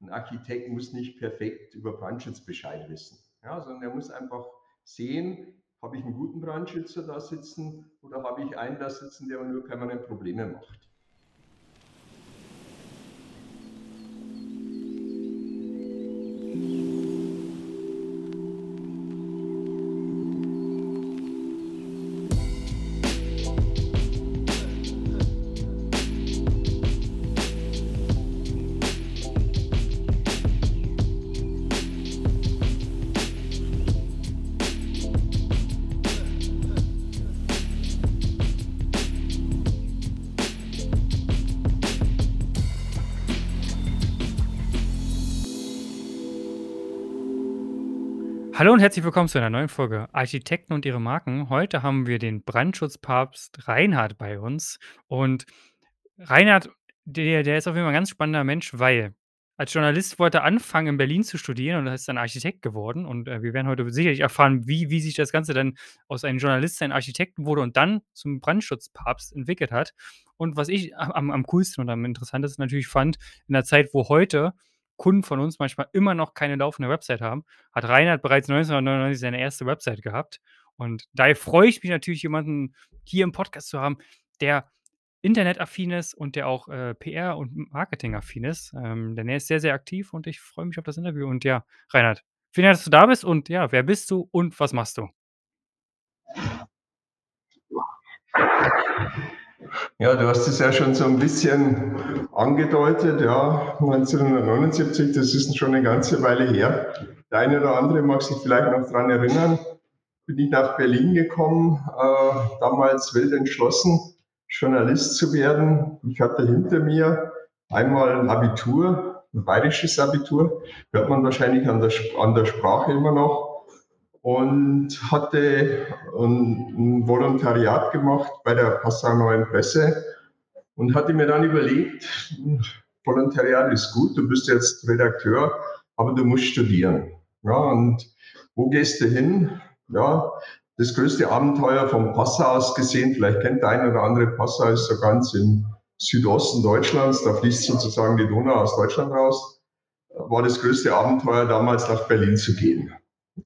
ein Architekt muss nicht perfekt über Brandschutz Bescheid wissen, ja, sondern er muss einfach sehen, habe ich einen guten Brandschützer da sitzen oder habe ich einen da sitzen, der nur permanent Probleme macht. Hallo und herzlich willkommen zu einer neuen Folge Architekten und ihre Marken. Heute haben wir den Brandschutzpapst Reinhard bei uns. Und Reinhard, der, der ist auf jeden Fall ein ganz spannender Mensch, weil als Journalist wollte er anfangen, in Berlin zu studieren und ist dann Architekt geworden. Und äh, wir werden heute sicherlich erfahren, wie, wie sich das Ganze dann aus einem Journalist ein Architekten wurde und dann zum Brandschutzpapst entwickelt hat. Und was ich am, am coolsten und am interessantesten natürlich fand, in der Zeit, wo heute Kunden von uns manchmal immer noch keine laufende Website haben, hat Reinhard bereits 1999 seine erste Website gehabt. Und daher freue ich mich natürlich, jemanden hier im Podcast zu haben, der internetaffin ist und der auch äh, PR und Marketingaffin ist. Ähm, denn er ist sehr, sehr aktiv und ich freue mich auf das Interview. Und ja, Reinhard, vielen Dank, dass du da bist und ja, wer bist du und was machst du? Ja, du hast es ja schon so ein bisschen angedeutet, ja, 1979, das ist schon eine ganze Weile her. Der eine oder andere mag sich vielleicht noch daran erinnern, bin ich nach Berlin gekommen, äh, damals wild entschlossen, Journalist zu werden. Ich hatte hinter mir einmal ein Abitur, ein bayerisches Abitur, hört man wahrscheinlich an der, an der Sprache immer noch und hatte ein Volontariat gemacht bei der Passau Neuen Presse und hatte mir dann überlegt, Volontariat ist gut, du bist jetzt Redakteur, aber du musst studieren. Ja, und wo gehst du hin? Ja, das größte Abenteuer vom Passau aus gesehen, vielleicht kennt der eine oder andere Passau, ist so ganz im Südosten Deutschlands, da fließt sozusagen die Donau aus Deutschland raus, war das größte Abenteuer damals nach Berlin zu gehen.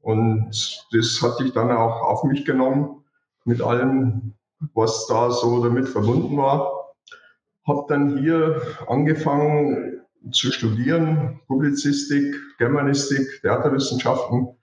Und das hatte ich dann auch auf mich genommen mit allem, was da so damit verbunden war. Habe dann hier angefangen zu studieren, Publizistik, Germanistik, Theaterwissenschaften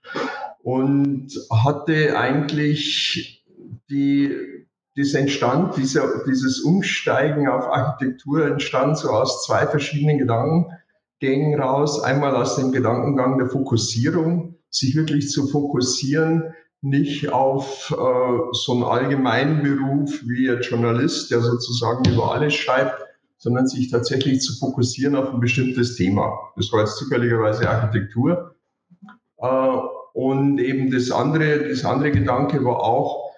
und hatte eigentlich die, das entstand, dieser, dieses Umsteigen auf Architektur entstand so aus zwei verschiedenen Gedankengängen raus. Einmal aus dem Gedankengang der Fokussierung, sich wirklich zu fokussieren, nicht auf äh, so einen allgemeinen Beruf wie ein Journalist, der sozusagen über alles schreibt, sondern sich tatsächlich zu fokussieren auf ein bestimmtes Thema. Das war jetzt zufälligerweise Architektur. Äh, und eben das andere, das andere Gedanke war auch,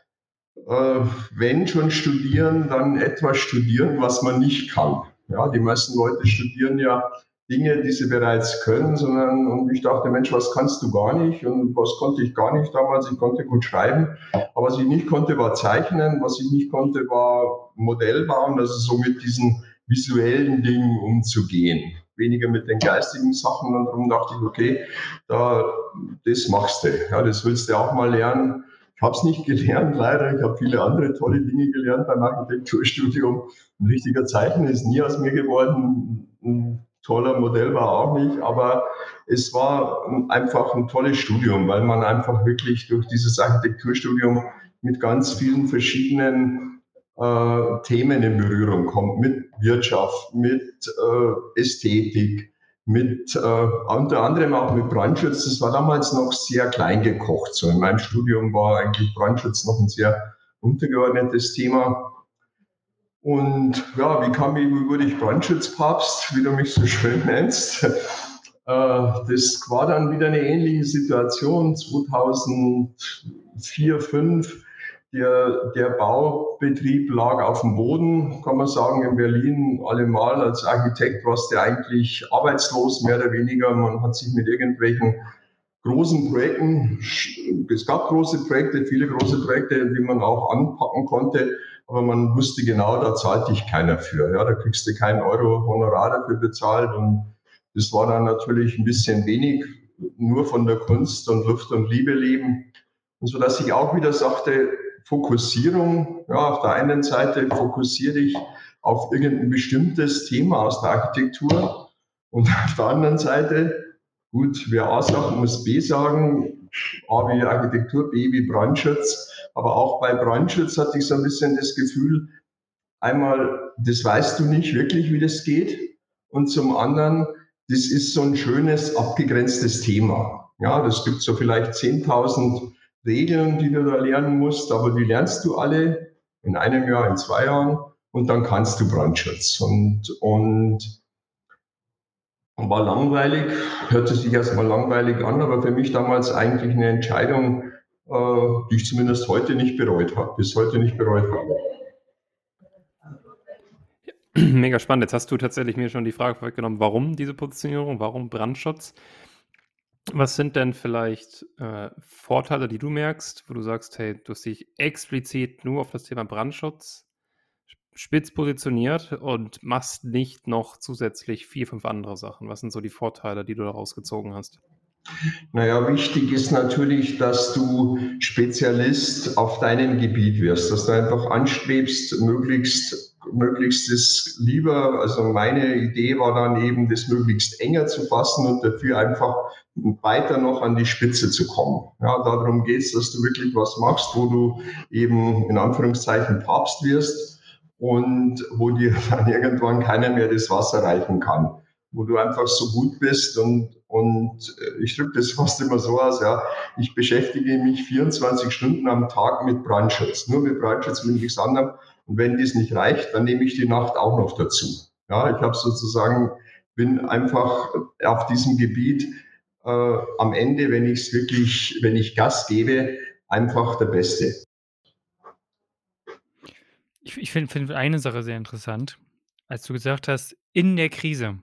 äh, wenn schon studieren, dann etwas studieren, was man nicht kann. Ja, die meisten Leute studieren ja Dinge, die sie bereits können, sondern und ich dachte, Mensch, was kannst du gar nicht und was konnte ich gar nicht damals? Ich konnte gut schreiben, aber was ich nicht konnte, war zeichnen, was ich nicht konnte, war Modell bauen, also so mit diesen visuellen Dingen umzugehen, weniger mit den geistigen Sachen und darum dachte ich, okay, da, das machst du, ja, das willst du auch mal lernen. Ich habe es nicht gelernt, leider. Ich habe viele andere tolle Dinge gelernt beim Architekturstudium. Ein richtiger Zeichner ist nie aus mir geworden toller Modell war auch nicht, aber es war einfach ein tolles Studium, weil man einfach wirklich durch dieses Architekturstudium mit ganz vielen verschiedenen äh, Themen in Berührung kommt, mit Wirtschaft, mit äh, Ästhetik, mit äh, unter anderem auch mit Brandschutz. Das war damals noch sehr klein gekocht. So in meinem Studium war eigentlich Brandschutz noch ein sehr untergeordnetes Thema. Und ja, wie kam ich, wie wurde ich Brandschutzpapst, wie du mich so schön nennst? Äh, das war dann wieder eine ähnliche Situation 2004, 2005. Der, der Baubetrieb lag auf dem Boden, kann man sagen, in Berlin allemal als Architekt warst du eigentlich arbeitslos, mehr oder weniger. Man hat sich mit irgendwelchen großen Projekten, es gab große Projekte, viele große Projekte, die man auch anpacken konnte aber man wusste genau, da zahlt dich keiner für. Ja, da kriegst du keinen Euro Honorar dafür bezahlt und Das war dann natürlich ein bisschen wenig, nur von der Kunst und Luft und Liebe leben. Und so dass ich auch wieder sagte, Fokussierung, ja, auf der einen Seite fokussiere ich auf irgendein bestimmtes Thema aus der Architektur und auf der anderen Seite, gut, wer A sagt, muss B sagen, A wie Architektur, B wie Brandschutz, aber auch bei Brandschutz hatte ich so ein bisschen das Gefühl, einmal, das weißt du nicht wirklich, wie das geht und zum anderen, das ist so ein schönes, abgegrenztes Thema. Ja, das gibt so vielleicht 10.000 Regeln, die du da lernen musst, aber die lernst du alle in einem Jahr, in zwei Jahren und dann kannst du Brandschutz. Und, und war langweilig, hörte sich erstmal langweilig an, aber für mich damals eigentlich eine Entscheidung, die ich zumindest heute nicht bereut habe, bis heute nicht bereut habe. Mega spannend. Jetzt hast du tatsächlich mir schon die Frage vorweggenommen, warum diese Positionierung, warum Brandschutz? Was sind denn vielleicht äh, Vorteile, die du merkst, wo du sagst, hey, du hast dich explizit nur auf das Thema Brandschutz spitz positioniert und machst nicht noch zusätzlich vier, fünf andere Sachen? Was sind so die Vorteile, die du daraus gezogen hast? Naja, wichtig ist natürlich, dass du Spezialist auf deinem Gebiet wirst, dass du einfach anstrebst, möglichst, möglichst das lieber, also meine Idee war dann eben, das möglichst enger zu fassen und dafür einfach weiter noch an die Spitze zu kommen. Ja, darum geht es, dass du wirklich was machst, wo du eben in Anführungszeichen Papst wirst und wo dir dann irgendwann keiner mehr das Wasser reichen kann, wo du einfach so gut bist und, und äh, ich drücke das fast immer so aus, ja, ich beschäftige mich 24 Stunden am Tag mit Brandschutz, nur mit Brandschutz, mit nichts anderem. Und wenn dies nicht reicht, dann nehme ich die Nacht auch noch dazu. Ja, ich habe sozusagen, bin einfach auf diesem Gebiet äh, am Ende, wenn ich es wirklich, wenn ich Gas gebe, einfach der Beste. Ich, ich finde find eine Sache sehr interessant, als du gesagt hast, in der Krise,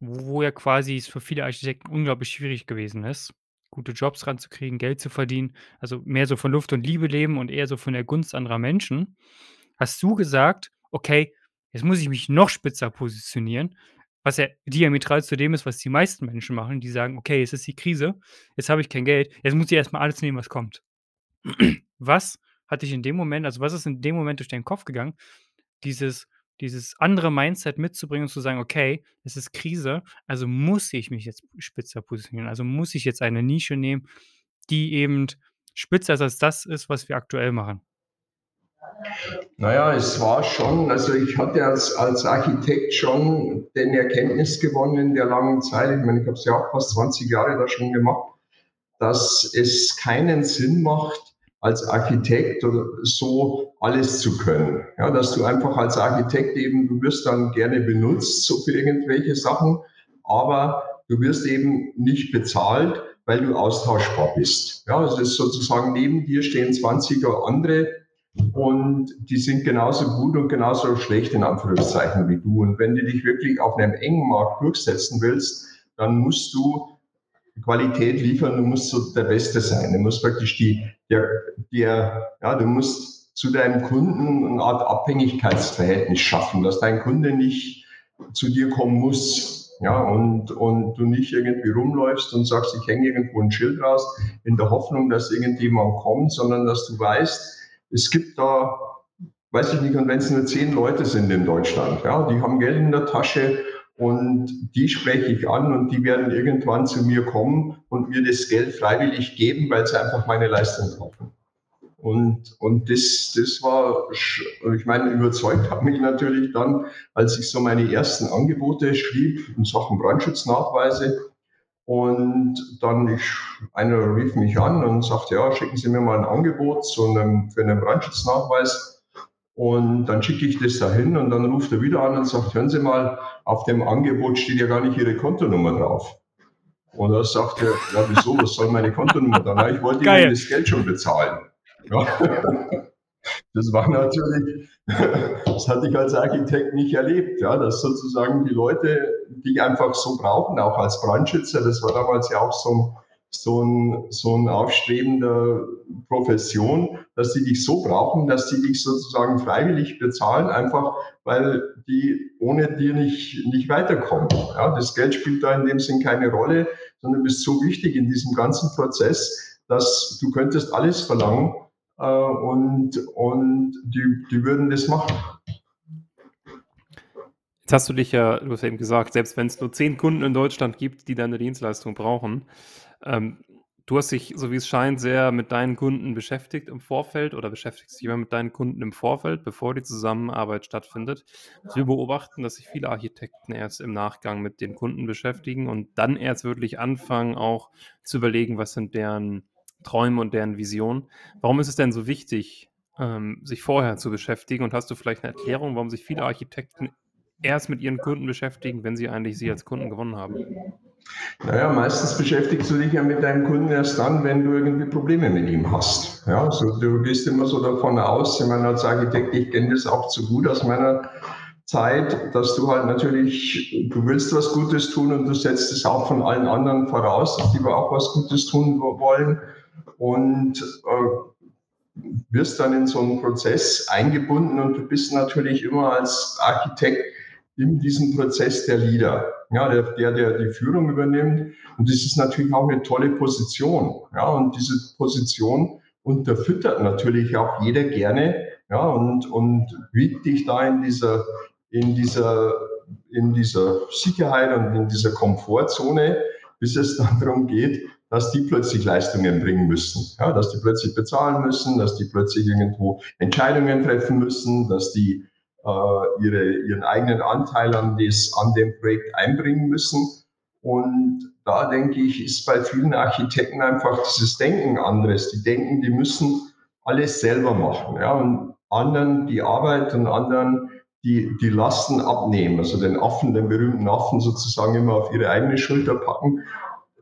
wo ja quasi es für viele Architekten unglaublich schwierig gewesen ist, gute Jobs ranzukriegen, Geld zu verdienen, also mehr so von Luft und Liebe leben und eher so von der Gunst anderer Menschen, hast du gesagt, okay, jetzt muss ich mich noch spitzer positionieren, was ja diametral zu dem ist, was die meisten Menschen machen, die sagen, okay, jetzt ist die Krise, jetzt habe ich kein Geld, jetzt muss ich erstmal alles nehmen, was kommt. Was hat dich in dem Moment also, was ist in dem Moment durch deinen Kopf gegangen, dieses dieses andere Mindset mitzubringen und zu sagen: „Okay, es ist Krise, also muss ich mich jetzt spitzer positionieren. Also muss ich jetzt eine Nische nehmen, die eben spitzer ist als das ist, was wir aktuell machen?“ Naja, es war schon also, ich hatte als als Architekt schon den Erkenntnis gewonnen in der langen Zeit ich meine, ich habe es ja auch fast 20 Jahre da schon gemacht, dass es keinen Sinn macht, als Architekt so alles zu können. Ja, dass du einfach als Architekt eben, du wirst dann gerne benutzt, so für irgendwelche Sachen, aber du wirst eben nicht bezahlt, weil du austauschbar bist. Ja, es ist sozusagen neben dir stehen 20er andere und die sind genauso gut und genauso schlecht in Anführungszeichen wie du. Und wenn du dich wirklich auf einem engen Markt durchsetzen willst, dann musst du Qualität liefern, du musst so der Beste sein. Du musst praktisch die, der, der, ja, du musst zu deinem Kunden eine Art Abhängigkeitsverhältnis schaffen, dass dein Kunde nicht zu dir kommen muss, ja, und, und du nicht irgendwie rumläufst und sagst, ich hänge irgendwo ein Schild raus in der Hoffnung, dass irgendjemand kommt, sondern dass du weißt, es gibt da, weiß ich nicht, und wenn es nur zehn Leute sind in Deutschland, ja, die haben Geld in der Tasche und die spreche ich an und die werden irgendwann zu mir kommen und mir das Geld freiwillig geben, weil sie einfach meine Leistung kaufen. Und, und das, das war, ich meine, überzeugt hat mich natürlich dann, als ich so meine ersten Angebote schrieb in Sachen Brandschutznachweise. Und dann, ich, einer rief mich an und sagte, ja, schicken Sie mir mal ein Angebot zu einem, für einen Brandschutznachweis und dann schicke ich das dahin und dann ruft er wieder an und sagt, hören Sie mal, auf dem Angebot steht ja gar nicht Ihre Kontonummer drauf. Und er sagt er, ja wieso, was soll meine Kontonummer dann? Ich wollte Geil. Ihnen das Geld schon bezahlen. Ja. Das war natürlich, das hatte ich als Architekt nicht erlebt, ja, dass sozusagen die Leute, die einfach so brauchen, auch als Brandschützer, das war damals ja auch so ein so ein, so ein aufstrebender Profession, dass die dich so brauchen, dass die dich sozusagen freiwillig bezahlen, einfach weil die ohne dir nicht, nicht weiterkommen. Ja, das Geld spielt da in dem Sinn keine Rolle, sondern bist so wichtig in diesem ganzen Prozess, dass du könntest alles verlangen äh, und, und die, die würden das machen. Jetzt hast du dich ja, du hast ja eben gesagt, selbst wenn es nur zehn Kunden in Deutschland gibt, die deine Dienstleistung brauchen, ähm, du hast dich, so wie es scheint, sehr mit deinen Kunden beschäftigt im Vorfeld oder beschäftigst dich immer mit deinen Kunden im Vorfeld, bevor die Zusammenarbeit stattfindet. Wir beobachten, dass sich viele Architekten erst im Nachgang mit den Kunden beschäftigen und dann erst wirklich anfangen, auch zu überlegen, was sind deren Träume und deren Visionen. Warum ist es denn so wichtig, ähm, sich vorher zu beschäftigen? Und hast du vielleicht eine Erklärung, warum sich viele Architekten erst mit ihren Kunden beschäftigen, wenn sie eigentlich sie als Kunden gewonnen haben? Naja, meistens beschäftigst du dich ja mit deinem Kunden erst dann, wenn du irgendwie Probleme mit ihm hast. Ja, also du gehst immer so davon aus, ich meine, als Architekt, ich kenne das auch zu gut aus meiner Zeit, dass du halt natürlich, du willst was Gutes tun und du setzt es auch von allen anderen voraus, dass die auch was Gutes tun wollen und äh, wirst dann in so einen Prozess eingebunden und du bist natürlich immer als Architekt in diesem Prozess der Leader, ja, der, der, der die Führung übernimmt. Und das ist natürlich auch eine tolle Position. Ja, und diese Position unterfüttert natürlich auch jeder gerne, ja, und, und wiegt dich da in dieser, in dieser, in dieser Sicherheit und in dieser Komfortzone, bis es dann darum geht, dass die plötzlich Leistungen bringen müssen, ja, dass die plötzlich bezahlen müssen, dass die plötzlich irgendwo Entscheidungen treffen müssen, dass die ihre, ihren eigenen Anteil an, das, an dem Projekt einbringen müssen. Und da denke ich, ist bei vielen Architekten einfach dieses Denken anderes. Die denken, die müssen alles selber machen. Ja, und anderen die Arbeit und anderen die, die Lasten abnehmen. Also den Affen, den berühmten Affen sozusagen immer auf ihre eigene Schulter packen.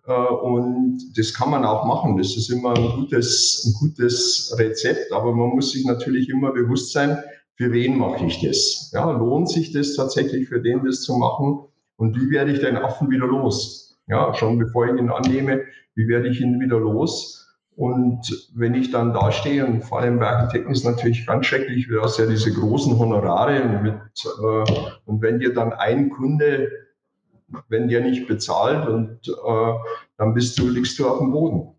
Äh, und das kann man auch machen. Das ist immer ein gutes, ein gutes Rezept. Aber man muss sich natürlich immer bewusst sein, für wen mache ich das? Ja, lohnt sich das tatsächlich für den, das zu machen? Und wie werde ich den Affen wieder los? Ja, schon bevor ich ihn annehme, wie werde ich ihn wieder los? Und wenn ich dann dastehe, und vor allem bei Architekten ist natürlich ganz schrecklich, du hast ja diese großen Honorare mit, äh, und wenn dir dann ein Kunde, wenn der nicht bezahlt und äh, dann bist du, liegst du auf dem Boden.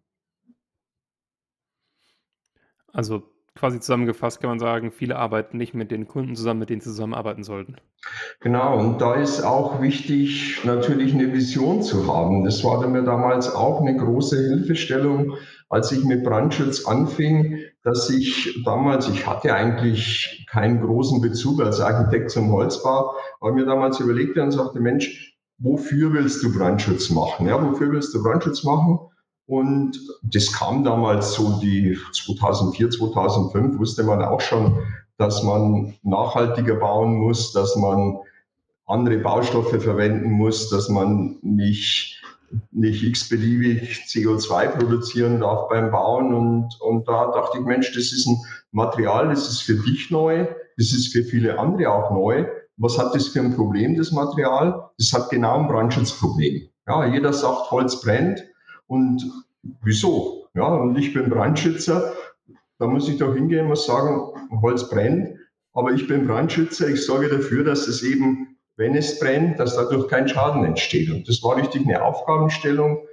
Also quasi zusammengefasst kann man sagen, viele arbeiten nicht mit den Kunden zusammen, mit denen sie zusammenarbeiten sollten. Genau, und da ist auch wichtig, natürlich eine Vision zu haben. Das war mir damals auch eine große Hilfestellung, als ich mit Brandschutz anfing, dass ich damals, ich hatte eigentlich keinen großen Bezug als Architekt zum Holzbau, aber mir damals überlegte und sagte, Mensch, wofür willst du Brandschutz machen? Ja, wofür willst du Brandschutz machen? Und das kam damals so die 2004, 2005 wusste man auch schon, dass man nachhaltiger bauen muss, dass man andere Baustoffe verwenden muss, dass man nicht, nicht x-beliebig CO2 produzieren darf beim Bauen. Und, und da dachte ich, Mensch, das ist ein Material, das ist für dich neu, das ist für viele andere auch neu. Was hat das für ein Problem, das Material? Das hat genau ein Brandschutzproblem. Ja, jeder sagt, Holz brennt. Und wieso? Ja, und ich bin Brandschützer. Da muss ich doch hingehen und muss sagen, Holz brennt. Aber ich bin Brandschützer. Ich sorge dafür, dass es eben, wenn es brennt, dass dadurch kein Schaden entsteht. Und das war richtig eine Aufgabenstellung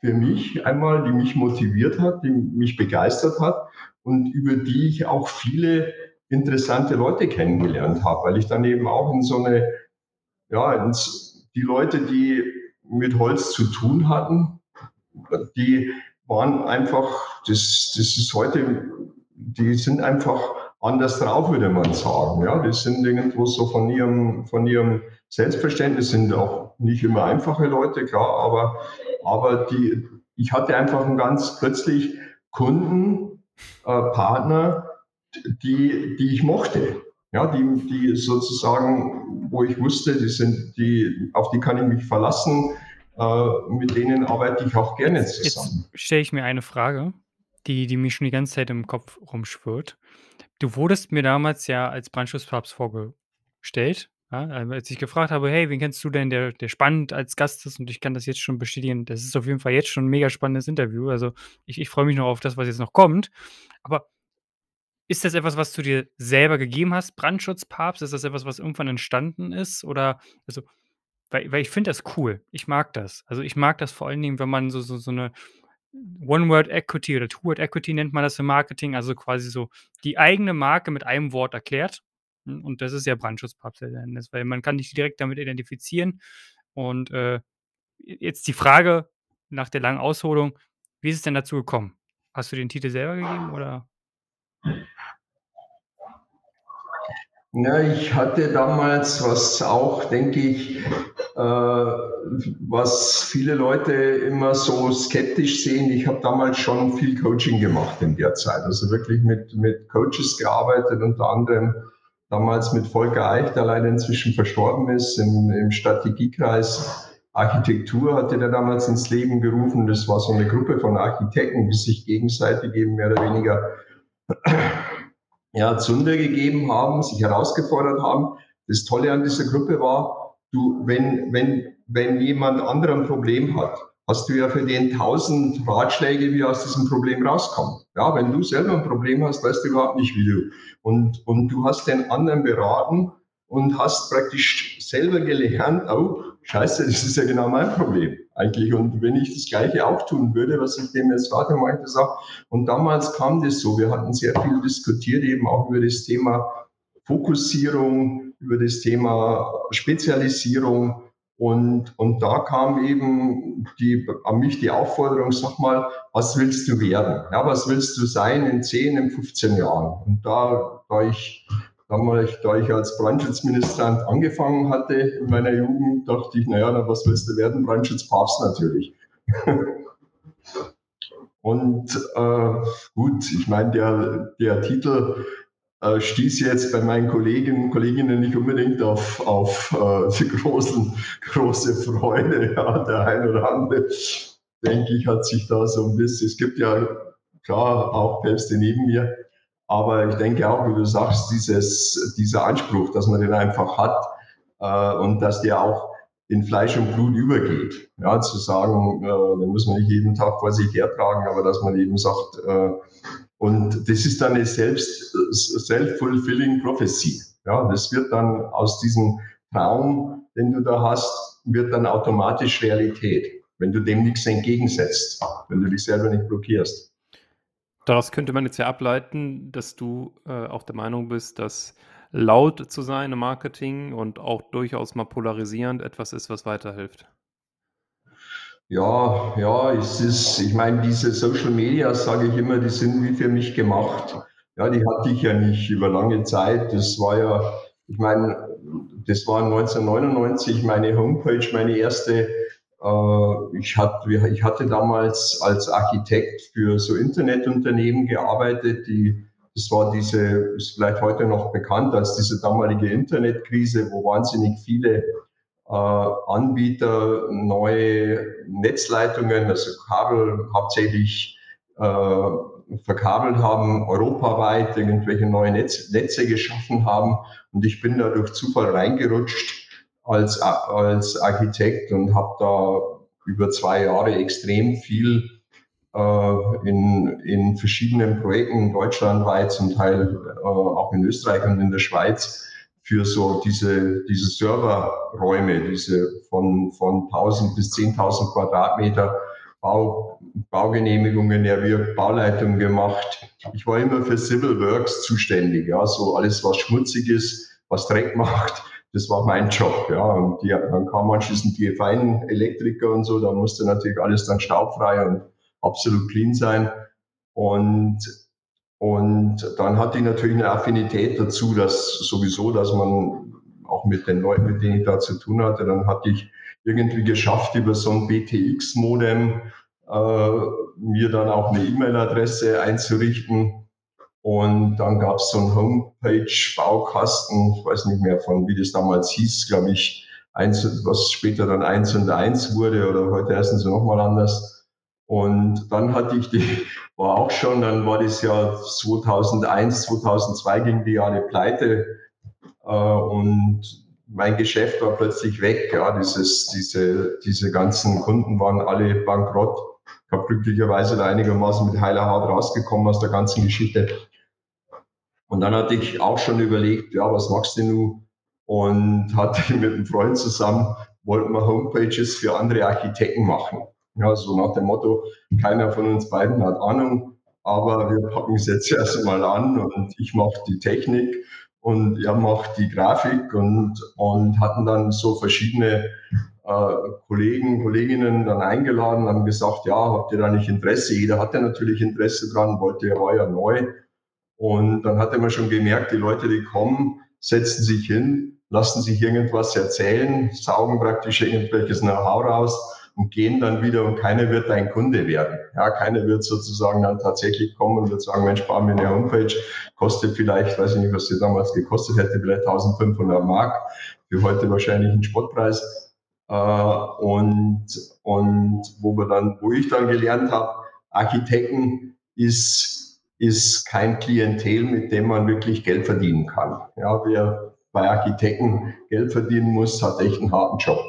für mich einmal, die mich motiviert hat, die mich begeistert hat und über die ich auch viele interessante Leute kennengelernt habe, weil ich dann eben auch in so eine, ja, die Leute, die mit Holz zu tun hatten, die waren einfach, das, das ist heute, die sind einfach anders drauf, würde man sagen. Ja, die sind irgendwo so von ihrem, von ihrem Selbstverständnis, sind auch nicht immer einfache Leute, klar, aber, aber die, ich hatte einfach ein ganz plötzlich Kunden, äh, Partner, die, die ich mochte. Ja, die, die sozusagen, wo ich wusste, die sind, die, auf die kann ich mich verlassen mit denen arbeite ich auch gerne zusammen. Jetzt stelle ich mir eine Frage, die, die mir schon die ganze Zeit im Kopf rumschwirrt. Du wurdest mir damals ja als Brandschutzpapst vorgestellt Ja, ähm, als ich gefragt habe: „Hey, wen kennst du denn, der der spannend als Gast ist?“ Und ich kann das jetzt schon bestätigen, das ist auf jeden Fall jetzt schon 'n mega spannendes Interview. Also, ich ich freue mich noch auf das, was jetzt noch kommt. Aber ist das etwas, was du dir selber gegeben hast, Brandschutzpapst? Ist das etwas, was irgendwann entstanden ist? Oder also, weil weil ich finde das cool. Ich mag das. Also, ich mag das vor allen Dingen, wenn man so so so 'ne One-Word-Equity oder Two-Word-Equity nennt man das im Marketing, also quasi so die eigene Marke mit einem Wort erklärt. Hm, und das ist ja Brandschutzpapst weil man kann dich direkt damit identifizieren. Und, äh, jetzt die Frage nach der langen Ausholung: Wie ist es denn dazu gekommen? Hast du den Titel selber gegeben, oder? Ja, ich hatte damals, was auch, denke ich, äh, was viele Leute immer so skeptisch sehen. Ich habe damals schon viel Coaching gemacht in der Zeit. Also wirklich mit, mit Coaches gearbeitet, unter anderem damals mit Volker Eich, der leider inzwischen verstorben ist, im, im Strategiekreis Architektur hatte der damals ins Leben gerufen. Das war so eine Gruppe von Architekten, die sich gegenseitig eben mehr oder weniger ja, Zunder gegeben haben, sich herausgefordert haben. Das Tolle an dieser Gruppe war, du, wenn, wenn, wenn jemand anderer ein Problem hat, hast du ja für den tausend Ratschläge, wie aus diesem Problem rauskommt. Ja, wenn du selber ein Problem hast, weißt du überhaupt nicht, wie du. Und, und du hast den anderen beraten und hast praktisch selber gelernt, oh, scheiße, das ist ja genau mein Problem eigentlich. Und wenn ich das Gleiche auch tun würde, was ich dem jetzt gerade meinte, sage, und damals kam das so, wir hatten sehr viel diskutiert, eben auch über das Thema Fokussierung, über das Thema Spezialisierung. Und, und da kam eben die, an mich die Aufforderung, sag mal, was willst du werden? Ja, was willst du sein in 10, in 15 Jahren? Und da, da ich damals, da ich als Brandschutzministrant angefangen hatte in meiner Jugend, dachte ich, naja, was willst du werden? Brandschutzpapst natürlich. Und äh, gut, ich meine, der, der Titel äh, stieß jetzt bei meinen Kolleginnen und Kolleginnen nicht unbedingt auf, auf äh, großen, große Freude. Ja, der ein oder andere, denke ich, hat sich da so ein bisschen, es gibt ja klar auch Päpste neben mir, aber ich denke auch, wie du sagst, dieses, dieser Anspruch, dass man den einfach hat äh, und dass der auch in Fleisch und Blut übergeht. Ja, zu sagen, äh, den muss man nicht jeden Tag vor sich hertragen, aber dass man eben sagt, äh, und das ist dann eine selbst, self-fulfilling prophecy. Ja, das wird dann aus diesem Traum, den du da hast, wird dann automatisch Realität, wenn du dem nichts entgegensetzt, wenn du dich selber nicht blockierst. Daraus könnte man jetzt ja ableiten, dass du, äh, auch der Meinung bist, dass laut zu sein im Marketing und auch durchaus mal polarisierend etwas ist, was weiterhilft. Ja, ja, es ist, ich meine, diese Social Media, sage ich immer, die sind wie für mich gemacht. Ja, die hatte ich ja nicht über lange Zeit. Das war ja, ich meine, das war 1999 meine Homepage, meine erste ich, hatte, ich hatte damals als Architekt für so Internetunternehmen gearbeitet, die das war diese, ist vielleicht heute noch bekannt als diese damalige Internetkrise, wo wahnsinnig viele äh, Anbieter neue Netzleitungen, also Kabel hauptsächlich äh, verkabelt haben, europaweit irgendwelche neue Netz, Netze geschaffen haben. Und ich bin da durch Zufall reingerutscht als, als Architekt und habe da über zwei Jahre extrem viel äh, in, in verschiedenen Projekten deutschlandweit, zum Teil äh, auch in Österreich und in der Schweiz für so diese, diese Serverräume, diese von, von 1000 bis 10.000 Quadratmeter Bau, Baugenehmigungen erwirkt, Bauleitungen gemacht. Ich war immer für Civil Works zuständig, ja, so alles, was schmutzig ist, was Dreck macht, das war mein Job, ja. Und die, dann kam anschließend die feinen Elektriker und so, da musste natürlich alles dann staubfrei und absolut clean sein. Und, und dann hatte ich natürlich eine Affinität dazu, dass sowieso, dass man auch mit den Leuten, mit denen ich da zu tun hatte, dann hatte ich irgendwie geschafft, über so ein BTX-Modem äh, mir dann auch eine E-Mail-Adresse einzurichten und dann gab es so einen Homepage-Baukasten, ich weiß nicht mehr von, wie das damals hieß, glaube ich, eins, was später dann eins und eins wurde oder heute heißen sie nochmal anders. Und dann hatte ich die, war auch schon, dann war das Jahr 2001, 2002 ging die Jahre pleite. Äh, und mein Geschäft war plötzlich weg. Ja, dieses, diese, diese ganzen Kunden waren alle bankrott. Habe glücklicherweise da einigermaßen mit heiler Haut rausgekommen aus der ganzen Geschichte. Und dann hatte ich auch schon überlegt, ja, was machst du nun? Und hatte mit einem Freund zusammen, wollten wir Homepages für andere Architekten machen. Ja, so nach dem Motto, keiner von uns beiden hat Ahnung, aber wir packen es jetzt erst einmal an und ich mache die Technik und er macht die Grafik und, und hatten dann so verschiedene Kollegen, Kolleginnen dann eingeladen, haben gesagt, ja, habt ihr da nicht Interesse? Jeder hatte natürlich Interesse dran, wollte, er war ja neu. Und dann hatte man schon gemerkt, die Leute, die kommen, setzen sich hin, lassen sich irgendwas erzählen, saugen praktisch irgendwelches Know-how raus und gehen dann wieder und keiner wird dein Kunde werden. Ja, keiner wird sozusagen dann tatsächlich kommen und wird sagen, Mensch, sparen mir eine Homepage, kostet vielleicht, weiß ich nicht, was sie damals gekostet hätte, vielleicht 1500 Mark, für heute wahrscheinlich ein Spottpreis. Äh, und, und wo wir dann, wo ich dann gelernt habe, Architekten ist, ist kein Klientel, mit dem man wirklich Geld verdienen kann. Ja, wer bei Architekten Geld verdienen muss, hat echt einen harten Job.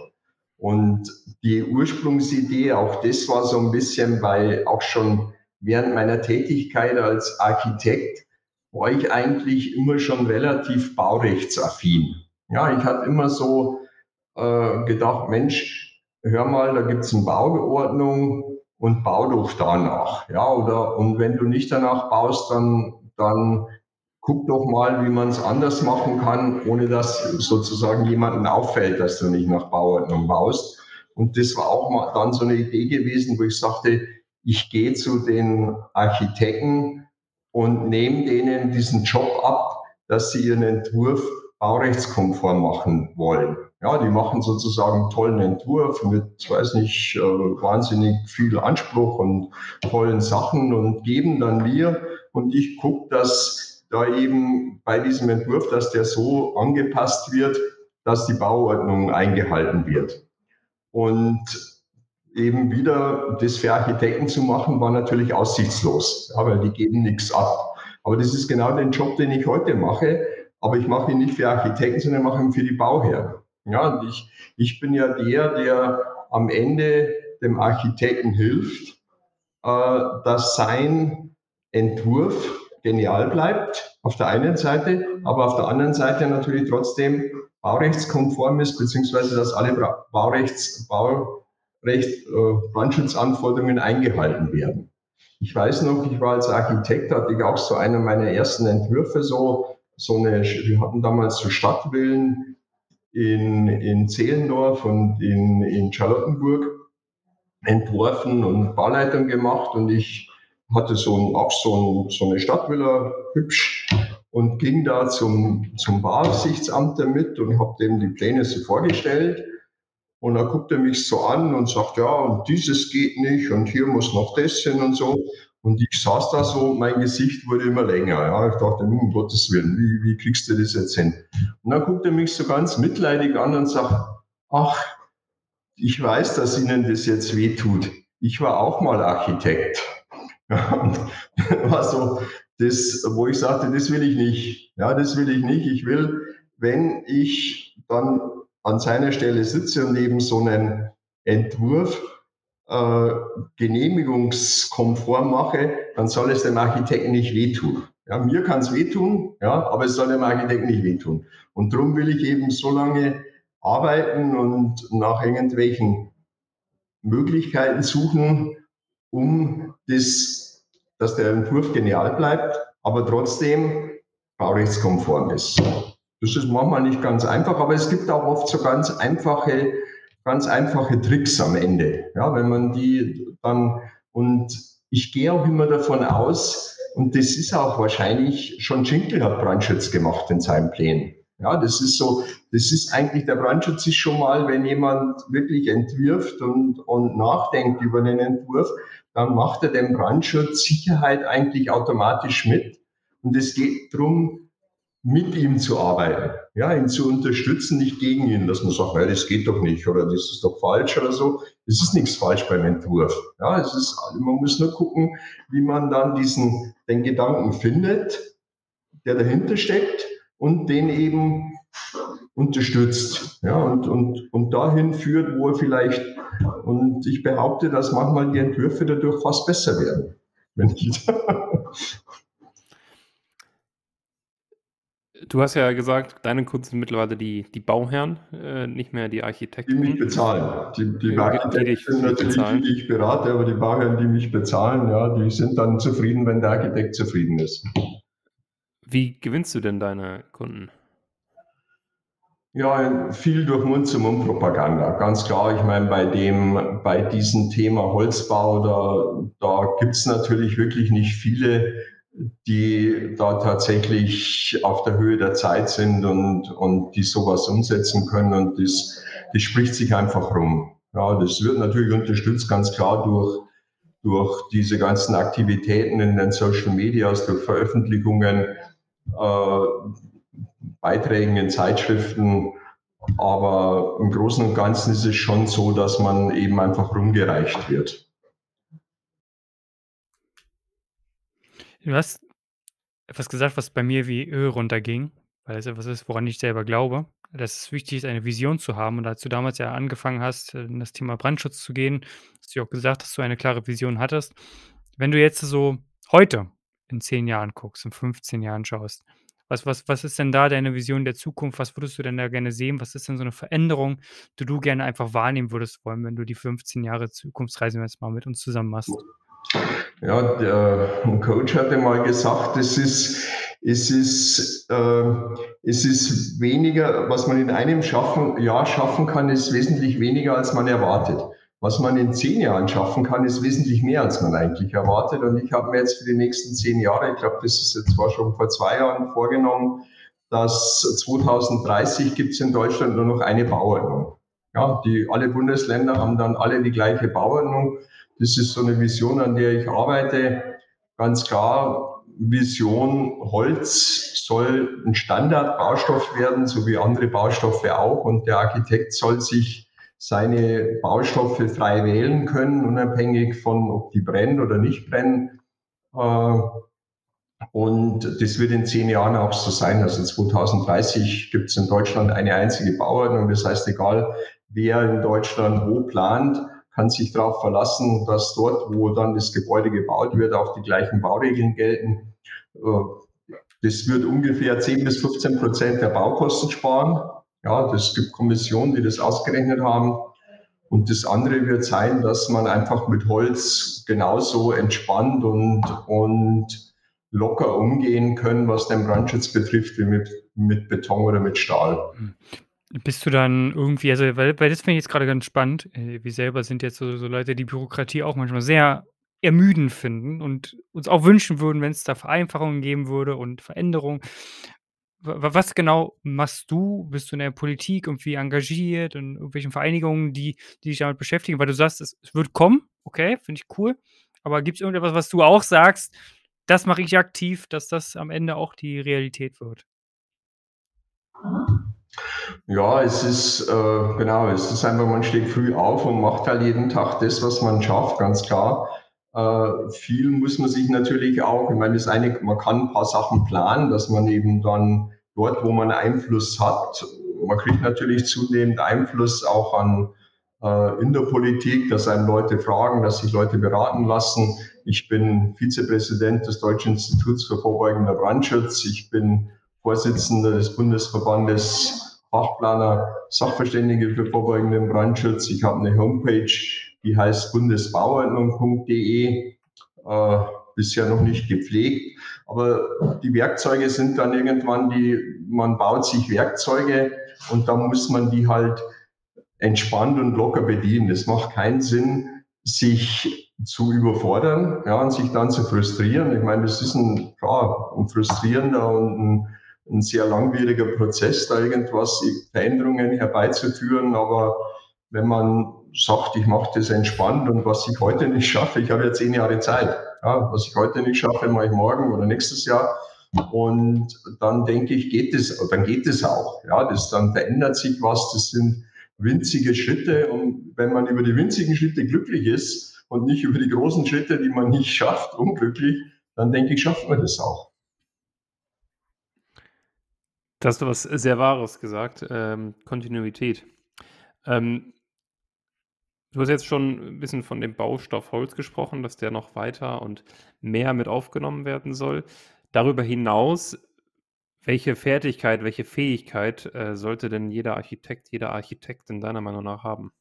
Und die Ursprungsidee, auch das war so ein bisschen, weil auch schon während meiner Tätigkeit als Architekt war ich eigentlich immer schon relativ baurechtsaffin. Ja, ich hatte immer so äh, gedacht, Mensch, hör mal, da gibt's eine Baugeordnung und bau doch danach. Ja, oder, und wenn du nicht danach baust, dann, dann guck doch mal, wie man es anders machen kann, ohne dass sozusagen jemandem auffällt, dass du nicht nach Bauordnung baust. Und das war auch mal dann so eine Idee gewesen, wo ich sagte, ich gehe zu den Architekten und nehme denen diesen Job ab, dass sie ihren Entwurf baurechtskonform machen wollen. Ja, die machen sozusagen einen tollen Entwurf mit, weiß nicht, äh, wahnsinnig viel Anspruch und tollen Sachen und geben dann mir und ich gucke, dass da eben bei diesem Entwurf, dass der so angepasst wird, dass die Bauordnung eingehalten wird. Und eben wieder das für Architekten zu machen, war natürlich aussichtslos, ja, weil die geben nichts ab. Aber das ist genau den Job, den ich heute mache. Aber ich mache ihn nicht für Architekten, sondern mache ihn für die Bauherren. Ja, und ich, ich bin ja der, der am Ende dem Architekten hilft, äh, dass sein Entwurf genial bleibt, auf der einen Seite, aber auf der anderen Seite natürlich trotzdem baurechtskonform ist, beziehungsweise dass alle Baurechts, Baurecht, äh, Brandschutzanforderungen eingehalten werden. Ich weiß noch, ich war als Architekt, hatte ich auch so einer meiner ersten Entwürfe, so, so eine, wir hatten damals so Stadtvillen in, in Zehlendorf und in, in Charlottenburg entworfen und Bauleitung gemacht und ich hatte so ein, auch so, ein, so eine Stadtvilla, hübsch, und ging da zum, zum Bauaufsichtsamt damit und habe dem die Pläne so vorgestellt. Und da guckt er mich so an und sagt, ja, und dieses geht nicht und hier muss noch das hin und so. Und ich saß da so, mein Gesicht wurde immer länger. Ja, ich dachte, um Gottes Willen, wie, wie kriegst du das jetzt hin? Und dann guckt er mich so ganz mitleidig an und sagt, ach, ich weiß, dass Ihnen das jetzt wehtut. Ich war auch mal Architekt. Und war so das, wo ich sagte, das will ich nicht. Ja, das will ich nicht. Ich will, wenn ich dann an seiner Stelle sitze und eben so einen Entwurf äh, genehmigungskonform mache, dann soll es dem Architekten nicht wehtun. Ja, mir kann es wehtun, ja, aber es soll dem Architekten nicht wehtun. Und darum will ich eben so lange arbeiten und nach irgendwelchen Möglichkeiten suchen, um das, dass der Entwurf genial bleibt, aber trotzdem baurechtskonform ist. Das ist manchmal nicht ganz einfach, aber es gibt auch oft so ganz einfache, ganz einfache Tricks am Ende. Ja, wenn man die dann, und ich gehe auch immer davon aus, und das ist auch wahrscheinlich, schon Schinkel hat Brandschutz gemacht in seinen Plänen. Ja, das ist so, das ist eigentlich, der Brandschutz ist schon mal, wenn jemand wirklich entwirft und, und nachdenkt über den Entwurf, dann macht er den Brandschutz Sicherheit eigentlich automatisch mit. Und es geht darum, mit ihm zu arbeiten, ja, ihn zu unterstützen, nicht gegen ihn, dass man sagt, das geht doch nicht oder das ist doch falsch oder so. Es ist nichts falsch beim Entwurf. Ja, es ist, man muss nur gucken, wie man dann diesen, den Gedanken findet, der dahinter steckt und den eben unterstützt ja, und, und, und dahin führt, wo er vielleicht, und ich behaupte, dass manchmal die Entwürfe dadurch fast besser werden. Wenn ich Du hast ja gesagt, deine Kunden sind mittlerweile die, die Bauherren, äh, nicht mehr die Architekten. Die mich bezahlen. Die, die, die Architekten sind natürlich bezahlen. die, die ich berate, aber die Bauherren, die mich bezahlen, ja, die sind dann zufrieden, wenn der Architekt zufrieden ist. Wie gewinnst du denn deine Kunden? Ja, viel durch Mund-zu-Mund-Propaganda, ganz klar. Ich meine, bei dem, bei diesem Thema Holzbau, da, da gibt es natürlich wirklich nicht viele, die da tatsächlich auf der Höhe der Zeit sind und, und die sowas umsetzen können. Und das, das spricht sich einfach rum. Ja, das wird natürlich unterstützt, ganz klar, durch, durch diese ganzen Aktivitäten in den Social Medias, durch Veröffentlichungen, äh, Beiträgen in Zeitschriften. Aber im Großen und Ganzen ist es schon so, dass man eben einfach rumgereicht wird. Du hast etwas gesagt, was bei mir wie Öl runterging, weil es etwas ist, woran ich selber glaube. Dass es wichtig ist, eine Vision zu haben. Und als du damals ja angefangen hast, in das Thema Brandschutz zu gehen, hast du ja auch gesagt, dass du eine klare Vision hattest. Wenn du jetzt so heute in 10 Jahren guckst, in 15 Jahren schaust, was was was ist denn da deine Vision der Zukunft? Was würdest du denn da gerne sehen? Was ist denn so eine Veränderung, die du gerne einfach wahrnehmen würdest wollen, wenn du die 15 Jahre Zukunftsreise jetzt mal mit uns zusammen machst? Ja, der, ein Coach hatte mal gesagt, es ist, es ist, äh, es ist weniger, was man in einem schaffen, Jahr schaffen kann, ist wesentlich weniger, als man erwartet. Was man in zehn Jahren schaffen kann, ist wesentlich mehr, als man eigentlich erwartet. Und ich habe mir jetzt für die nächsten zehn Jahre, ich glaube, das ist jetzt zwar schon vor zwei Jahren vorgenommen, dass 2030 gibt es in Deutschland nur noch eine Bauordnung. Ja, die, alle Bundesländer haben dann alle die gleiche Bauordnung. Das ist so eine Vision, an der ich arbeite. Ganz klar, Vision Holz soll ein Standardbaustoff werden, so wie andere Baustoffe auch. Und der Architekt soll sich seine Baustoffe frei wählen können, unabhängig von, ob die brennen oder nicht brennen. Äh, und das wird in zehn Jahren auch so sein. Also 2030 gibt es in Deutschland eine einzige Bauordnung. Das heißt, egal wer in Deutschland wo plant, kann sich darauf verlassen, dass dort, wo dann das Gebäude gebaut wird, auch die gleichen Bauregeln gelten. Äh, das wird ungefähr 10 bis 15 Prozent der Baukosten sparen. Ja, es gibt Kommissionen, die das ausgerechnet haben. Und das andere wird sein, dass man einfach mit Holz genauso entspannt und, und locker umgehen können, was den Brandschutz betrifft, wie mit, mit Beton oder mit Stahl. Bist du dann irgendwie, also, weil, weil das finde ich jetzt gerade ganz spannend. Äh, wir selber sind jetzt so, so Leute, die Bürokratie auch manchmal sehr ermüdend finden und uns auch wünschen würden, wenn es da Vereinfachungen geben würde und Veränderungen was genau machst du? Bist du in der Politik irgendwie engagiert, in irgendwelchen Vereinigungen, die die dich damit beschäftigen? Weil du sagst, es es wird kommen, okay, finde ich cool. Aber gibt es irgendetwas, was du auch sagst: „Das mache ich aktiv, dass das am Ende auch die Realität wird?“ Ja, es ist, äh, genau, es ist einfach, man steht früh auf und macht halt jeden Tag das, was man schafft, ganz klar. Äh, viel muss man sich natürlich auch, ich meine, das eine, man kann ein paar Sachen planen, dass man eben dann dort, wo man Einfluss hat, man kriegt natürlich zunehmend Einfluss auch an äh, in der Politik, dass einem Leute fragen, dass sich Leute beraten lassen. Ich bin Vizepräsident des Deutschen Instituts für vorbeugender Brandschutz. Ich bin Vorsitzender des Bundesverbandes Fachplaner Sachverständige für vorbeugenden Brandschutz. Ich habe eine Homepage, die heißt bundesbauordnung.de, äh, bisher noch nicht gepflegt. Aber die Werkzeuge sind dann irgendwann die, man baut sich Werkzeuge und dann muss man die halt entspannt und locker bedienen. Es macht keinen Sinn, sich zu überfordern ja, und sich dann zu frustrieren. Ich meine, das ist ein, klar, ein frustrierender und ein, ein sehr langwieriger Prozess, da irgendwas, Veränderungen herbeizuführen. Aber wenn man sagt, ich mache das entspannt und was ich heute nicht schaffe, ich habe ja zehn Jahre Zeit. Ja, was ich heute nicht schaffe, mache ich morgen oder nächstes Jahr. Und dann denke ich, geht es, dann geht es auch. Ja, das, dann verändert sich was. Das sind winzige Schritte. Und wenn man über die winzigen Schritte glücklich ist und nicht über die großen Schritte, die man nicht schafft, unglücklich, dann denke ich, schafft man das auch. Da hast du was sehr Wahres gesagt, ähm, Kontinuität. Ähm Du hast jetzt schon 'n bisschen von dem Baustoff Holz gesprochen, dass der noch weiter und mehr mit aufgenommen werden soll. Darüber hinaus, welche Fertigkeit, welche Fähigkeit, äh, sollte denn jeder Architekt, jede Architektin deiner Meinung nach haben?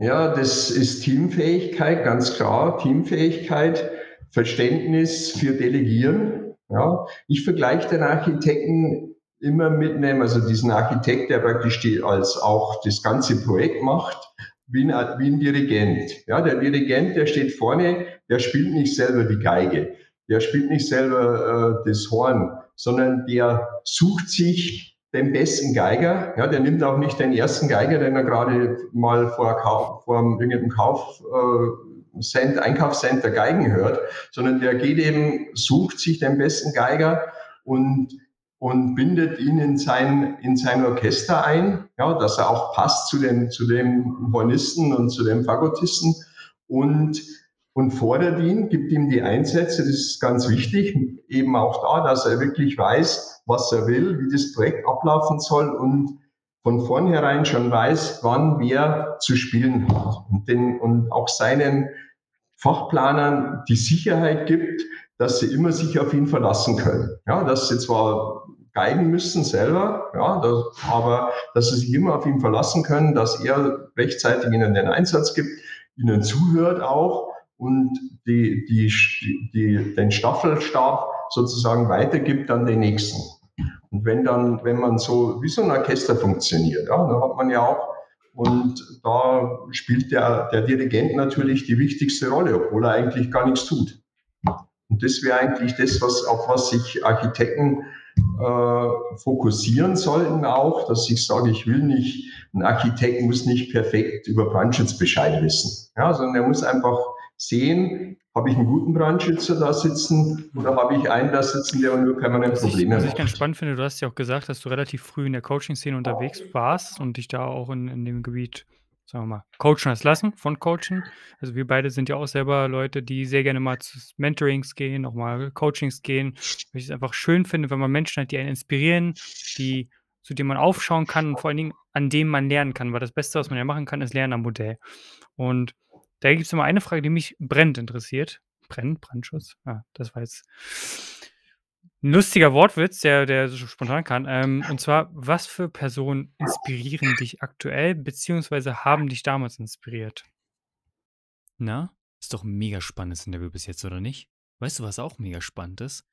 Ja, das ist Teamfähigkeit, ganz klar, Teamfähigkeit, Verständnis für Delegieren. Ja, ich vergleiche den Architekten immer mit einem, also diesen Architekt, der praktisch die, als auch das ganze Projekt macht, wie ein, wie ein Dirigent. Ja, der Dirigent, der steht vorne, der spielt nicht selber die Geige, der spielt nicht selber äh, das Horn, sondern der sucht sich den besten Geiger. Ja, der nimmt auch nicht den ersten Geiger, den er gerade mal vor, Kauf, vor irgendeinem Kauf äh, Cent, Einkaufscenter Geigen hört, sondern der geht eben, sucht sich den besten Geiger und und bindet ihn in sein, in sein Orchester ein, ja, dass er auch passt zu dem, zu dem Hornisten und zu dem Fagottisten und, und fordert ihn, gibt ihm die Einsätze, das ist ganz wichtig, eben auch da, dass er wirklich weiß, was er will, wie das Projekt ablaufen soll und von vornherein schon weiß, wann wer zu spielen hat und, den, und auch seinen Fachplanern die Sicherheit gibt, dass sie immer sich auf ihn verlassen können. Ja, dass sie zwar geigen müssen selber, ja, das, aber dass sie sich immer auf ihn verlassen können, dass er rechtzeitig ihnen den Einsatz gibt, ihnen zuhört auch und die, die, die, den Staffelstab sozusagen weitergibt an den nächsten. Und wenn dann, wenn man so wie so ein Orchester funktioniert, ja, dann hat man ja auch und da spielt der, der Dirigent natürlich die wichtigste Rolle, obwohl er eigentlich gar nichts tut. Und das wäre eigentlich das, was, auf was sich Architekten äh, fokussieren sollten auch, dass ich sage, ich will nicht, ein Architekt muss nicht perfekt über Brandschutzbescheid wissen, ja, sondern er muss einfach sehen, habe ich einen guten Brandschützer da sitzen oder habe ich einen da sitzen, der nur permanent Probleme hat? Was ich ganz spannend finde, du hast ja auch gesagt, dass du relativ früh in der Coaching-Szene unterwegs warst und dich da auch in, in dem Gebiet sagen wir mal, coachen hast lassen von Coachen. Also wir beide sind ja auch selber Leute, die sehr gerne mal zu Mentorings gehen, auch mal Coachings gehen, weil ich es einfach schön finde, wenn man Menschen hat, die einen inspirieren, die, zu denen man aufschauen kann und vor allen Dingen an dem man lernen kann, weil das Beste, was man ja machen kann, ist Lernen am Modell. Und da gibt es immer eine Frage, die mich brennend interessiert. Brennt, Brandschutz? Ah, das war jetzt ein lustiger Wortwitz, der der so spontan kann. Ähm, und zwar: Was für Personen inspirieren dich aktuell, beziehungsweise haben dich damals inspiriert? Na, ist doch 'n mega spannendes Interview bis jetzt, oder nicht? Weißt du, was auch mega spannend ist?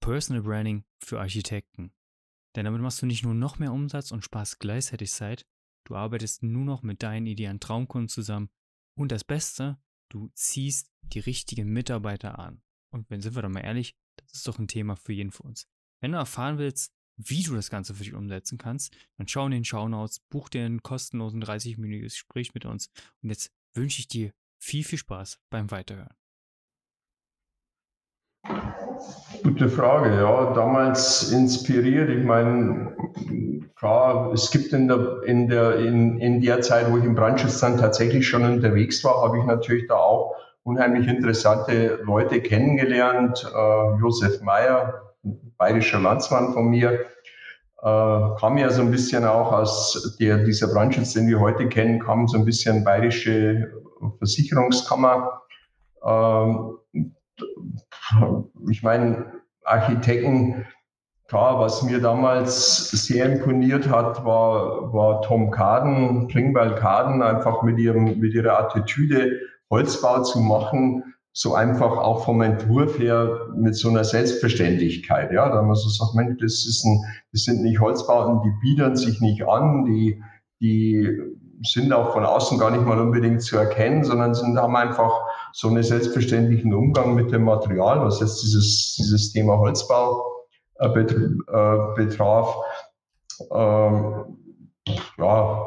Personal Branding für Architekten. Denn damit machst du nicht nur noch mehr Umsatz und sparst gleichzeitig Zeit, du arbeitest nur noch mit deinen idealen Traumkunden zusammen und das Beste, du ziehst die richtigen Mitarbeiter an. Und wenn sind wir doch mal ehrlich, das ist doch ein Thema für jeden von uns. Wenn du erfahren willst, wie du das Ganze für dich umsetzen kannst, dann schau in den Shownotes, buch dir ein kostenlosen 30-minütiges Gespräch mit uns. Und jetzt wünsche ich dir viel, viel Spaß beim Weiterhören. Gute Frage, ja. Damals inspiriert. Ich meine, klar, es gibt in der, in der, in, in der Zeit, wo ich im Brandschutz dann tatsächlich schon unterwegs war, habe ich natürlich da auch unheimlich interessante Leute kennengelernt. Äh, Josef Meyer, bayerischer Landsmann von mir, äh, kam ja so ein bisschen auch aus der, dieser Brandschutz, den wir heute kennen, kam so ein bisschen bayerische Versicherungskammer. Ähm, ich meine, Architekten, klar, was mir damals sehr imponiert hat, war, war Tom Kaden, Klingbeil Kaden, einfach mit, ihrem, mit ihrer Attitüde, Holzbau zu machen, so einfach auch vom Entwurf her mit so einer Selbstverständlichkeit. Ja, da man so sagt, Mensch, das, ist ein, das sind nicht Holzbauten, die biedern sich nicht an, die, die sind auch von außen gar nicht mal unbedingt zu erkennen, sondern sind, haben einfach so einen selbstverständlichen Umgang mit dem Material, was jetzt dieses, dieses Thema Holzbau äh, äh betraf. Ähm, ja,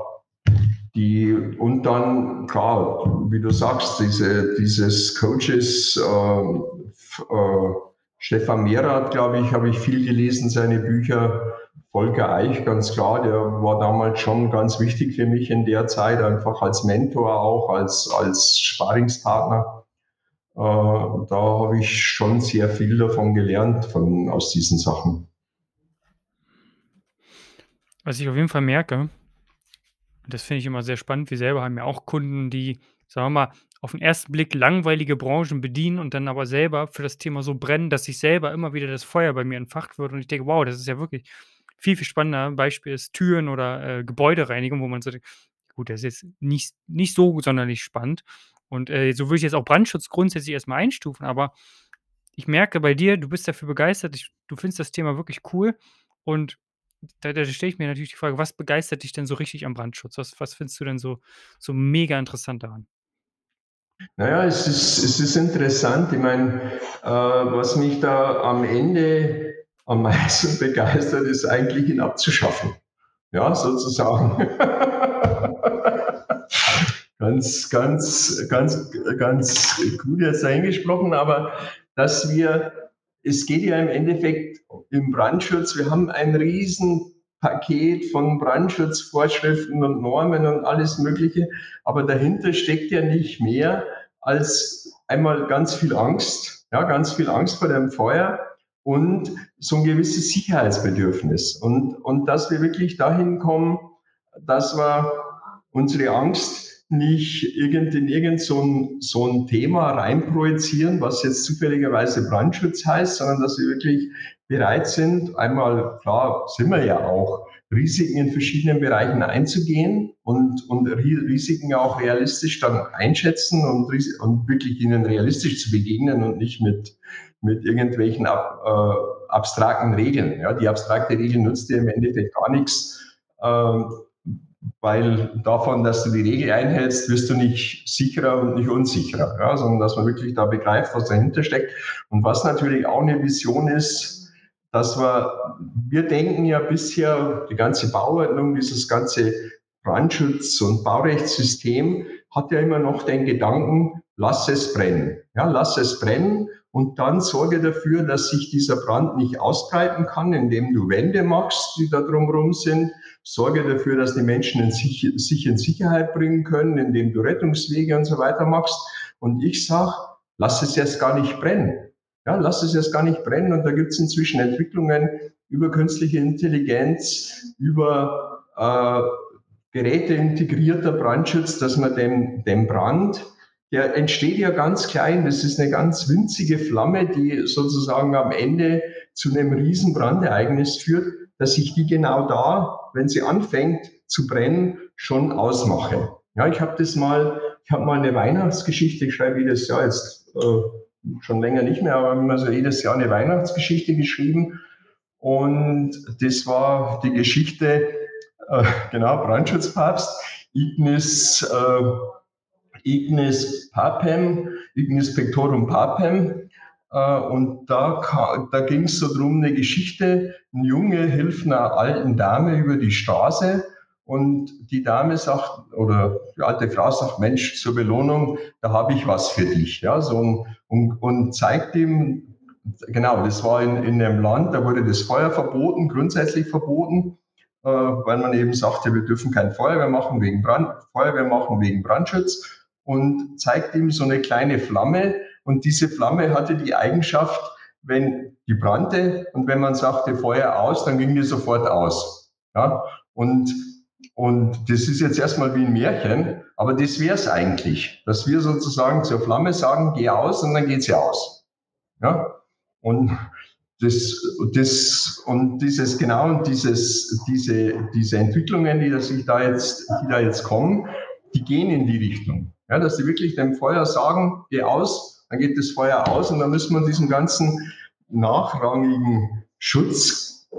die, und dann, klar, wie du sagst, diese, dieses Coaches, äh, äh, Stefan Mehrath, glaube ich, habe ich viel gelesen, seine Bücher. Volker Eich, ganz klar, der war damals schon ganz wichtig für mich in der Zeit, einfach als Mentor auch, als, als Sparingspartner. Äh, da habe ich schon sehr viel davon gelernt, von, aus diesen Sachen. Was ich auf jeden Fall merke, das finde ich immer sehr spannend, wir selber haben ja auch Kunden, die, sagen wir mal, auf den ersten Blick langweilige Branchen bedienen und dann aber selber für das Thema so brennen, dass sich selber immer wieder das Feuer bei mir entfacht wird und ich denke: „Wow, das ist ja wirklich viel, viel spannender.“ Beispiel ist Türen oder, äh, Gebäudereinigung, wo man so denkt: „Gut, das ist jetzt nicht nicht so sonderlich spannend.“ Und, äh, so würde ich jetzt auch Brandschutz grundsätzlich erst mal einstufen, aber ich merke bei dir, du bist dafür begeistert. Ich du findest das Thema wirklich cool und da da stelle ich mir natürlich die Frage, was begeistert dich denn so richtig am Brandschutz? Was was findest du denn so so mega interessant daran? Naja, es ist, es ist interessant. Ich meine, äh, was mich da am Ende am meisten begeistert, ist eigentlich ihn abzuschaffen. Ja, sozusagen. ganz, ganz, ganz, ganz gut jetzt eingesprochen, aber dass wir, es geht ja im Endeffekt im Brandschutz, wir haben ein Riesenpaket von Brandschutzvorschriften und Normen und alles Mögliche, aber dahinter steckt ja nicht mehr als einmal ganz viel Angst, ja, ganz viel Angst vor dem Feuer und so ein gewisses Sicherheitsbedürfnis. Und, und dass wir wirklich dahin kommen, dass wir unsere Angst nicht irgend in irgend so ein, so ein Thema reinprojizieren, was jetzt zufälligerweise Brandschutz heißt, sondern dass wir wirklich bereit sind, einmal, klar, sind wir ja auch, Risiken in verschiedenen Bereichen einzugehen und, und Risiken auch realistisch dann einschätzen und, und wirklich ihnen realistisch zu begegnen und nicht mit, mit irgendwelchen ab, äh, abstrakten Regeln. Ja, die abstrakte Regel nutzt dir im Endeffekt gar nichts. Äh, weil davon, dass du die Regel einhältst, wirst du nicht sicherer und nicht unsicherer, ja, sondern dass man wirklich da begreift, was dahinter steckt. Und was natürlich auch eine Vision ist, dass wir, wir denken ja bisher, die ganze Bauordnung, dieses ganze Brandschutz- und Baurechtssystem hat ja immer noch den Gedanken, lass es brennen. Ja, lass es brennen und dann sorge dafür, dass sich dieser Brand nicht ausbreiten kann, indem du Wände machst, die da drumherum sind, sorge dafür, dass die Menschen in sich, sich in Sicherheit bringen können, indem du Rettungswege und so weiter machst. Und ich sage, lass es jetzt gar nicht brennen. Ja, lass es jetzt gar nicht brennen. Und da gibt es inzwischen Entwicklungen über künstliche Intelligenz, über äh, Geräte integrierter Brandschutz, dass man den, den Brand, der entsteht ja ganz klein, das ist eine ganz winzige Flamme, die sozusagen am Ende zu einem riesen Brandereignis führt, dass ich die genau da, wenn sie anfängt zu brennen, schon ausmache. Ja, ich habe das mal, ich habe mal eine Weihnachtsgeschichte, ich schreibe jedes Jahr jetzt äh, schon länger nicht mehr, aber immer so jedes Jahr eine Weihnachtsgeschichte geschrieben. Und das war die Geschichte, äh, genau, Brandschutzpapst, Ignis, äh, Ignis Papem, Ignis Pectorum Papem, äh, und da, da ging es so drum, eine Geschichte, ein Junge hilft einer alten Dame über die Straße und die Dame sagt, oder die alte Frau sagt, Mensch, zur Belohnung, da habe ich was für dich. Ja, so, und, und zeigt ihm, genau, das war in, in einem Land, da wurde das Feuer verboten, grundsätzlich verboten, äh, weil man eben sagte, wir dürfen kein Feuerwehr machen wegen Brand, Feuerwehr machen wegen Brandschutz und zeigt ihm so eine kleine Flamme, und diese Flamme hatte die Eigenschaft, wenn die brannte und wenn man sagte Feuer aus, dann ging die sofort aus. Ja? Und, und das ist jetzt erstmal wie ein Märchen, aber das wäre es eigentlich, dass wir sozusagen zur Flamme sagen, geh aus und dann geht sie aus. Ja? Und das, das, und dieses, genau, und dieses, diese, diese Entwicklungen, die, sich da jetzt, die da jetzt kommen, die gehen in die Richtung. Ja, dass sie wirklich dem Feuer sagen, geh aus, dann geht das Feuer aus und dann müssen wir diesen ganzen nachrangigen Schutz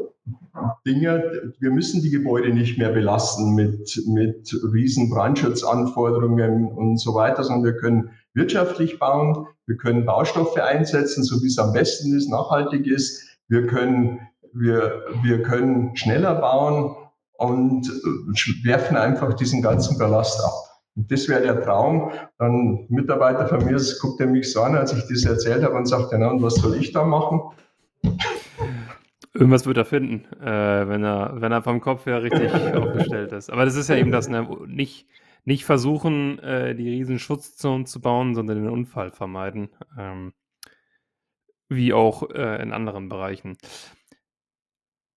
Dinge, wir müssen die Gebäude nicht mehr belasten mit, mit riesen Brandschutzanforderungen und so weiter, sondern wir können wirtschaftlich bauen, wir können Baustoffe einsetzen, so wie es am besten ist, nachhaltig ist, wir können, wir, wir können schneller bauen und werfen einfach diesen ganzen Ballast ab. Und das wäre der Traum. Dann Mitarbeiter von mir guckt er mich so an, als ich das erzählt habe und sagt, na, und was soll ich da machen? Irgendwas wird er finden, äh, wenn, er, wenn er vom Kopf her richtig aufgestellt ist. Aber das ist ja eben das, ne, nicht, nicht versuchen, äh, die riesen Schutzzonen zu bauen, sondern den Unfall vermeiden. Ähm, wie auch äh, in anderen Bereichen.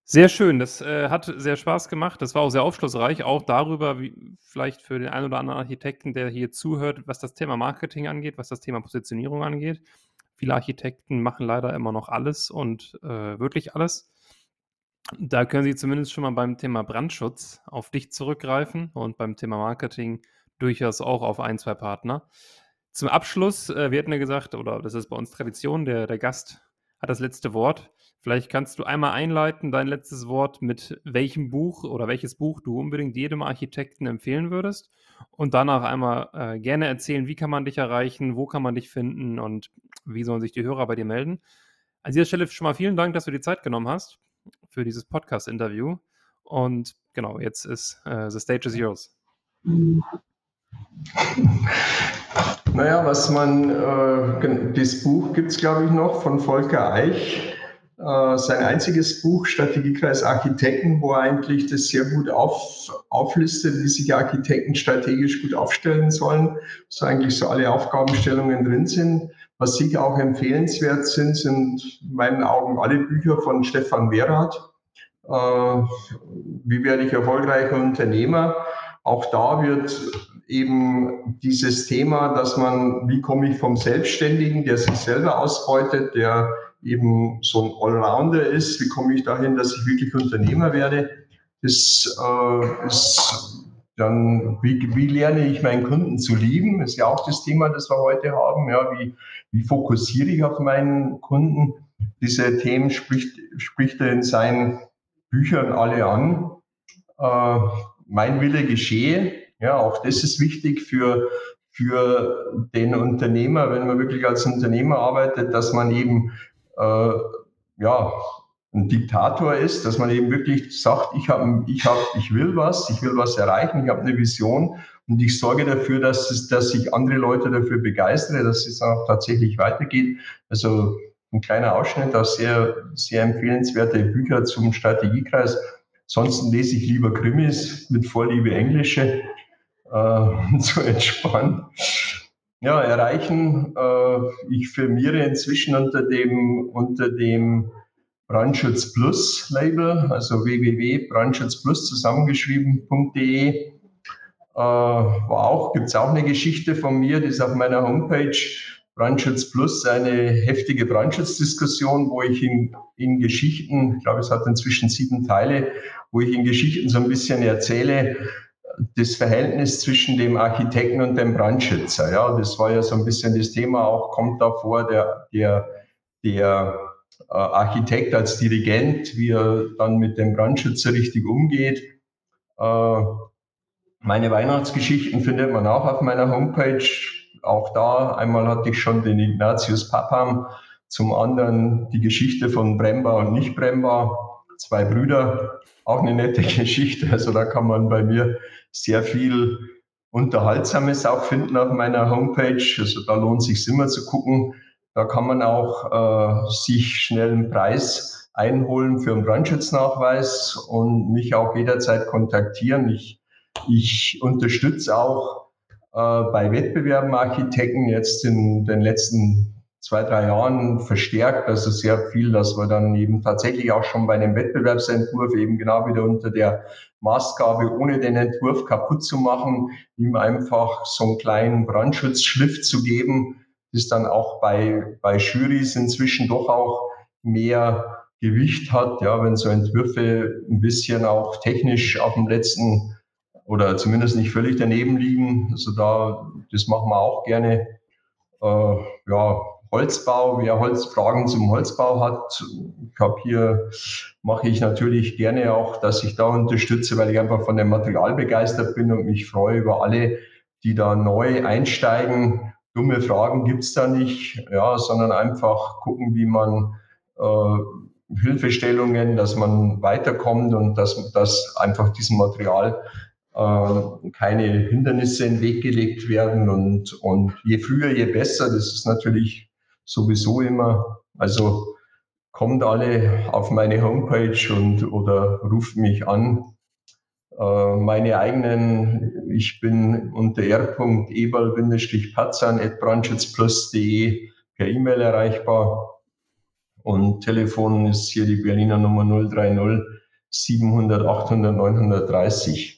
Sehr schön, das, äh, hat sehr Spaß gemacht. Das war auch sehr aufschlussreich, auch darüber, wie vielleicht für den einen oder anderen Architekten, der hier zuhört, was das Thema Marketing angeht, was das Thema Positionierung angeht. Viele Architekten machen leider immer noch alles und, äh, wirklich alles. Da können Sie zumindest schon mal beim Thema Brandschutz auf dich zurückgreifen und beim Thema Marketing durchaus auch auf ein, 2 Partner. Zum Abschluss, äh, wir hatten ja gesagt oder das ist bei uns Tradition, der der Gast hat das letzte Wort. Vielleicht kannst du einmal einleiten, dein letztes Wort, mit welchem Buch oder welches Buch du unbedingt jedem Architekten empfehlen würdest und danach einmal, äh, gerne erzählen, wie kann man dich erreichen, wo kann man dich finden und wie sollen sich die Hörer bei dir melden. An dieser Stelle schon mal vielen Dank, dass du dir Zeit genommen hast für dieses Podcast-Interview und genau, jetzt ist, äh, the stage is yours. Naja, was man, äh, das Buch gibt es, glaube ich, noch von Volker Eich. Äh, sein einziges Buch, Strategiekreis Architekten, wo er eigentlich das sehr gut auf, auflistet, wie sich Architekten strategisch gut aufstellen sollen, so eigentlich so alle Aufgabenstellungen drin sind. Was sicher auch empfehlenswert sind, sind in meinen Augen alle Bücher von Stefan Werath. Äh, wie werde ich erfolgreicher Unternehmer? Auch da wird eben dieses Thema, dass man, wie komme ich vom Selbstständigen, der sich selber ausbeutet, der eben so ein Allrounder ist, wie komme ich dahin, dass ich wirklich Unternehmer werde, das äh, ist dann, wie, wie lerne ich meinen Kunden zu lieben, ist ja auch das Thema, das wir heute haben, ja, wie, wie fokussiere ich auf meinen Kunden, diese Themen spricht, spricht er in seinen Büchern alle an. Äh, mein Wille geschehe, ja, auch das ist wichtig für, für den Unternehmer, wenn man wirklich als Unternehmer arbeitet, dass man eben äh, ja, ein Diktator ist, dass man eben wirklich sagt, ich, hab, ich, hab, ich will was, ich will was erreichen, ich habe eine Vision und ich sorge dafür, dass, es, dass ich andere Leute dafür begeistere, dass es auch tatsächlich weitergeht. Also ein kleiner Ausschnitt aus sehr, sehr empfehlenswerte Bücher zum Strategiekreis. Ansonsten lese ich lieber Krimis mit Vorliebe Englische äh, zu entspannen. Ja, erreichen. Äh, ich firmiere inzwischen unter dem, unter dem Brandschutz Plus Label, also www.brandschutzplus zusammengeschrieben.de. Äh, war auch, gibt es auch eine Geschichte von mir, die ist auf meiner Homepage. Brandschutz Plus, eine heftige Brandschutzdiskussion, wo ich in, in Geschichten, ich glaube, es hat inzwischen sieben Teile, wo ich in Geschichten so ein bisschen erzähle, das Verhältnis zwischen dem Architekten und dem Brandschützer. Ja, das war ja so ein bisschen das Thema auch, kommt da vor, der, der, der äh, Architekt als Dirigent, wie er dann mit dem Brandschützer richtig umgeht. Äh, meine Weihnachtsgeschichten findet man auch auf meiner Homepage. Auch da, einmal hatte ich schon den Ignatius Papam, zum anderen die Geschichte von Bremba und nicht Bremba, zwei Brüder, auch eine nette Geschichte. Also da kann man bei mir sehr viel Unterhaltsames auch finden auf meiner Homepage. Also da lohnt sich immer zu gucken. Da kann man auch äh, sich schnell einen Preis einholen für einen Brandschutznachweis und mich auch jederzeit kontaktieren. Ich, ich unterstütze auch äh, bei Wettbewerben Architekten jetzt in den letzten zwei, drei Jahren verstärkt, also sehr viel, dass wir dann eben tatsächlich auch schon bei einem Wettbewerbsentwurf eben genau wieder unter der Maßgabe, ohne den Entwurf kaputt zu machen, ihm einfach so einen kleinen Brandschutzschliff zu geben, das dann auch bei, bei Jurys inzwischen doch auch mehr Gewicht hat, ja, wenn so Entwürfe ein bisschen auch technisch auf dem letzten oder zumindest nicht völlig daneben liegen. Also da, das machen wir auch gerne. Äh, ja, Holzbau, wer Holzfragen zum Holzbau hat, ich habe hier, mache ich natürlich gerne auch, dass ich da unterstütze, weil ich einfach von dem Material begeistert bin und mich freue über alle, die da neu einsteigen. Dumme Fragen gibt's da nicht, ja, sondern einfach gucken, wie man äh, Hilfestellungen, dass man weiterkommt und dass, dass einfach diesem Material äh, keine Hindernisse in den Weg gelegt werden und, und je früher, je besser. Das ist natürlich sowieso immer. Also kommt alle auf meine Homepage und oder ruft mich an. Äh, meine eigenen, ich bin unter r.eberl-patzan.brandschutzplus.de per E-Mail erreichbar. Und Telefon ist hier die Berliner Nummer 030 700 800 930.